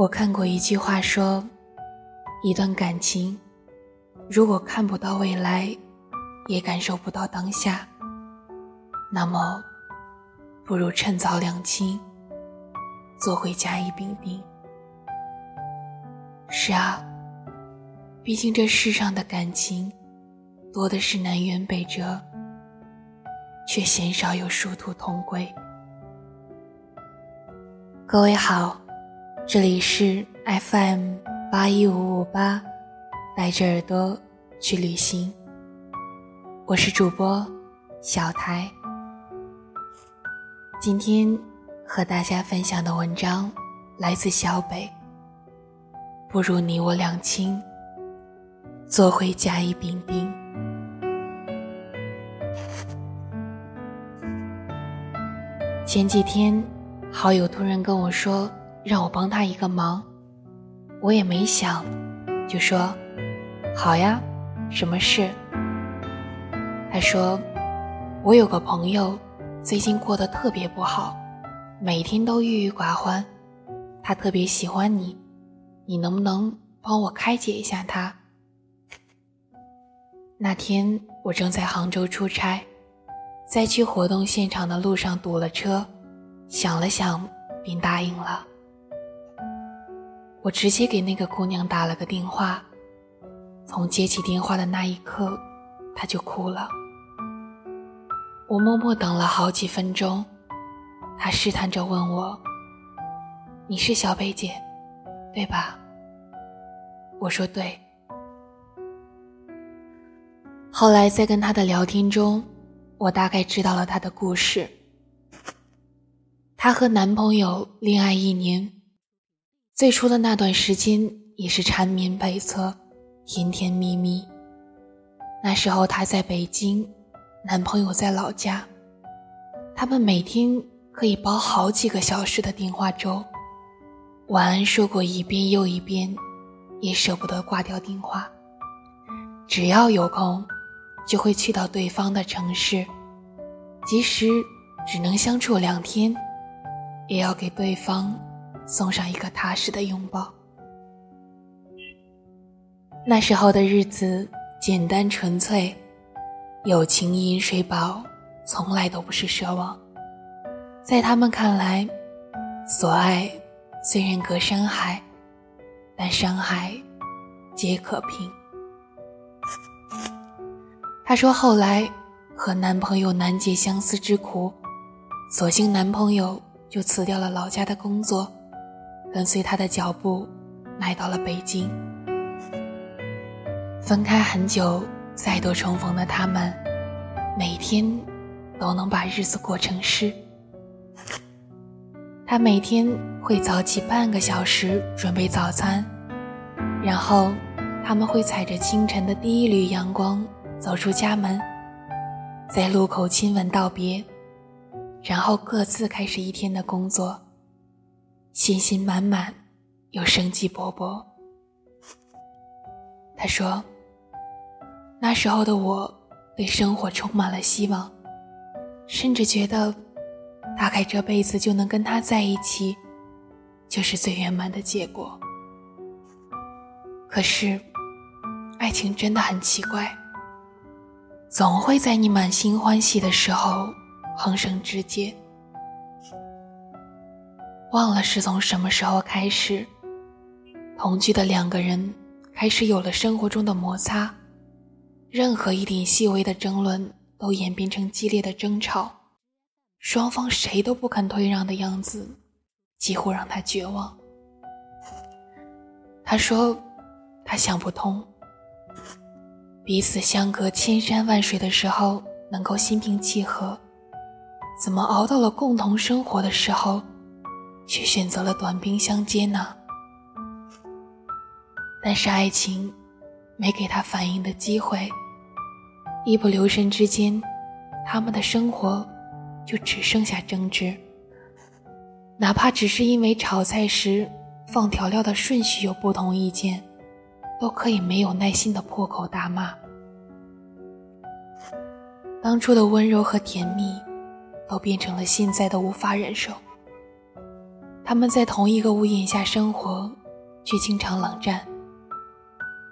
我看过一句话说，一段感情，如果看不到未来，也感受不到当下，那么，不如趁早两清，做回甲乙丙丁。是啊，毕竟这世上的感情，多的是南辕北辙，却鲜少有殊途同归。各位好，这里是 FM 八一五五八，带着耳朵去旅行。我是主播小台。今天和大家分享的文章来自小北。不如你我两清，做回甲乙丙丁。前几天。好友突然跟我说，让我帮他一个忙，我也没想，就说：“好呀，什么事？”他说：“我有个朋友，最近过得特别不好，每天都郁郁寡欢。他特别喜欢你，你能不能帮我开解一下他？”那天我正在杭州出差，在去活动现场的路上堵了车。想了想，便答应了。我直接给那个姑娘打了个电话，从接起电话的那一刻，她就哭了。我默默等了好几分钟，她试探着问我：“你是小北姐，对吧？”我说：“对。”后来在跟她的聊天中，我大概知道了她的故事。她和男朋友恋爱一年，最初的那段时间也是缠绵悱恻、甜甜蜜蜜。那时候她在北京，男朋友在老家，他们每天可以煲好几个小时的电话粥，晚安说过一遍又一遍，也舍不得挂掉电话。只要有空，就会去到对方的城市，即使只能相处两天。也要给对方送上一个踏实的拥抱。那时候的日子简单纯粹，友情饮水饱，从来都不是奢望。在他们看来，所爱虽然隔山海，但山海皆可平。她说后来和男朋友难解相思之苦，索性男朋友。就辞掉了老家的工作，跟随他的脚步来到了北京。分开很久，再度重逢的他们，每天都能把日子过成诗。他每天会早起半个小时准备早餐，然后他们会踩着清晨的第一缕阳光走出家门，在路口亲吻道别。然后各自开始一天的工作，信心满满，又生机勃勃。他说：“那时候的我，对生活充满了希望，甚至觉得，大概这辈子就能跟他在一起，就是最圆满的结果。可是，爱情真的很奇怪，总会在你满心欢喜的时候。”横生枝节，忘了是从什么时候开始，同居的两个人开始有了生活中的摩擦，任何一点细微的争论都演变成激烈的争吵，双方谁都不肯退让的样子，几乎让他绝望。他说：“他想不通，彼此相隔千山万水的时候，能够心平气和。”怎么熬到了共同生活的时候，却选择了短兵相接呢？但是爱情没给他反应的机会，一不留神之间，他们的生活就只剩下争执。哪怕只是因为炒菜时放调料的顺序有不同意见，都可以没有耐心的破口大骂。当初的温柔和甜蜜。都变成了现在的无法忍受。他们在同一个屋檐下生活，却经常冷战。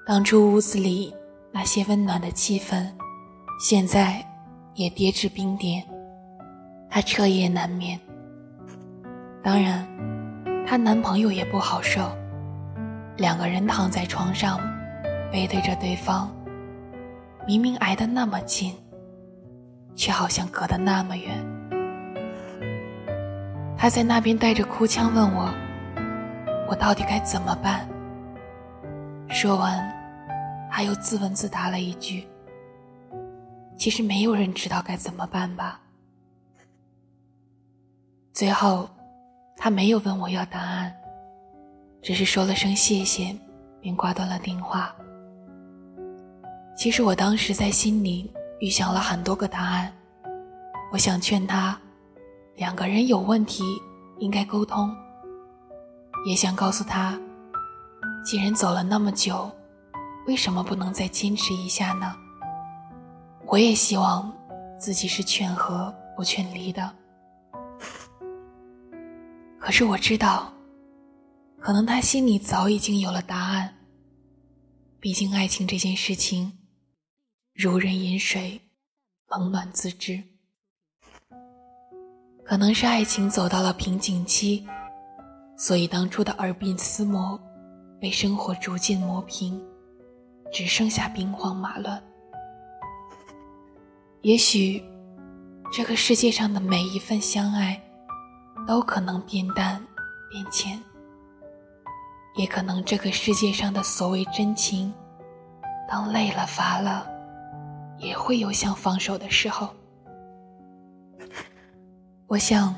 当初屋子里那些温暖的气氛，现在也跌至冰点，她彻夜难眠。当然，她男朋友也不好受，两个人躺在床上，背对着对方，明明挨得那么近，却好像隔得那么远。他在那边带着哭腔问我：“我到底该怎么办？”说完，他又自问自答了一句：“其实没有人知道该怎么办吧。”最后，他没有问我要答案，只是说了声谢谢，便挂断了电话。其实我当时在心里预想了很多个答案，我想劝他。两个人有问题，应该沟通。也想告诉他，既然走了那么久，为什么不能再坚持一下呢？我也希望自己是劝和不劝离的。可是我知道，可能他心里早已经有了答案。毕竟爱情这件事情，如人饮水，冷暖自知。可能是爱情走到了瓶颈期，所以当初的耳鬓厮磨，被生活逐渐磨平，只剩下兵荒马乱。也许，这个世界上的每一份相爱，都可能变淡变浅；也可能这个世界上的所谓真情，当累了乏了，也会有想放手的时候。我想，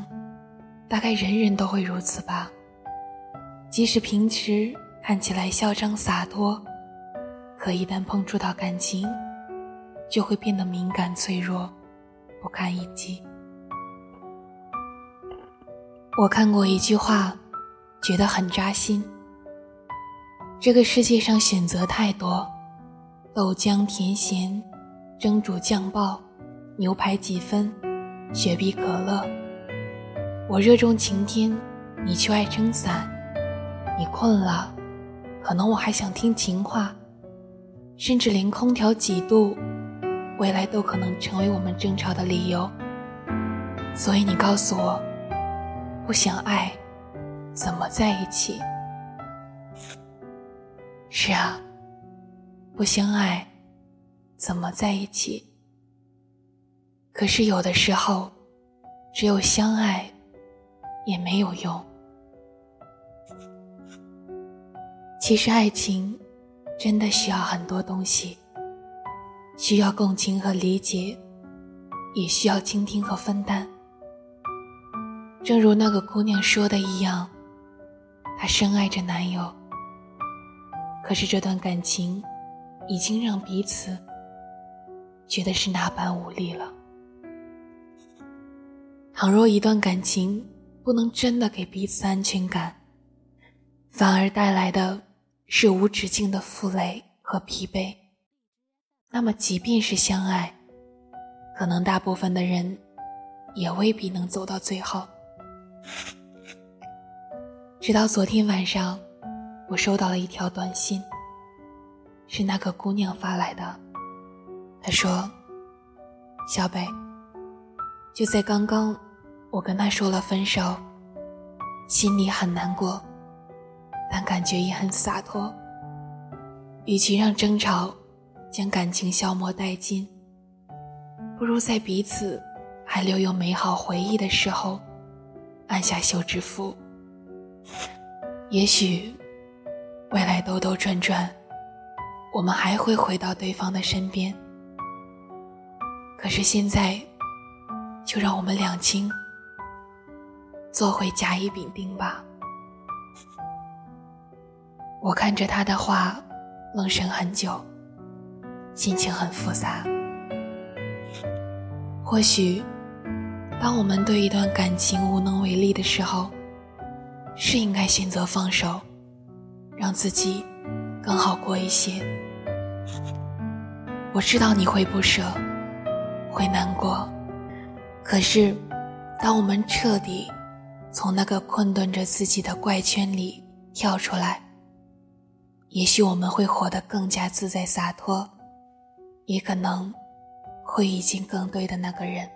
大概人人都会如此吧。即使平时看起来嚣张洒脱，可一旦碰触到感情，就会变得敏感脆弱，不堪一击。我看过一句话，觉得很扎心：这个世界上选择太多，豆浆甜咸，蒸煮酱爆，牛排几分，雪碧可乐。我热衷晴天，你却爱撑伞。你困了，可能我还想听情话，甚至连空调几度，未来都可能成为我们争吵的理由。所以你告诉我，不想爱，怎么在一起？是啊，不相爱，怎么在一起？可是有的时候，只有相爱。也没有用。其实，爱情真的需要很多东西，需要共情和理解，也需要倾听和分担。正如那个姑娘说的一样，她深爱着男友，可是这段感情已经让彼此觉得是那般无力了。倘若一段感情，不能真的给彼此安全感，反而带来的是无止境的负累和疲惫。那么，即便是相爱，可能大部分的人也未必能走到最后。直到昨天晚上，我收到了一条短信，是那个姑娘发来的。她说：“小北，就在刚刚。”我跟他说了分手，心里很难过，但感觉也很洒脱。与其让争吵将感情消磨殆尽，不如在彼此还留有美好回忆的时候，按下休止符。也许未来兜兜转转，我们还会回到对方的身边。可是现在，就让我们两清。做回甲乙丙丁吧。我看着他的话，愣神很久，心情很复杂。或许，当我们对一段感情无能为力的时候，是应该选择放手，让自己更好过一些。我知道你会不舍，会难过，可是，当我们彻底。从那个困顿着自己的怪圈里跳出来，也许我们会活得更加自在洒脱，也可能会遇见更对的那个人。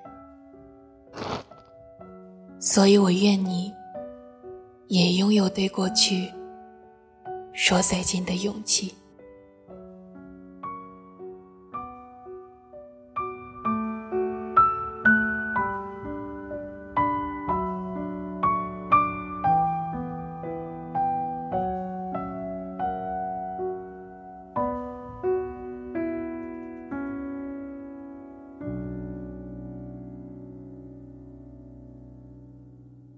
所以我愿你，也拥有对过去说再见的勇气。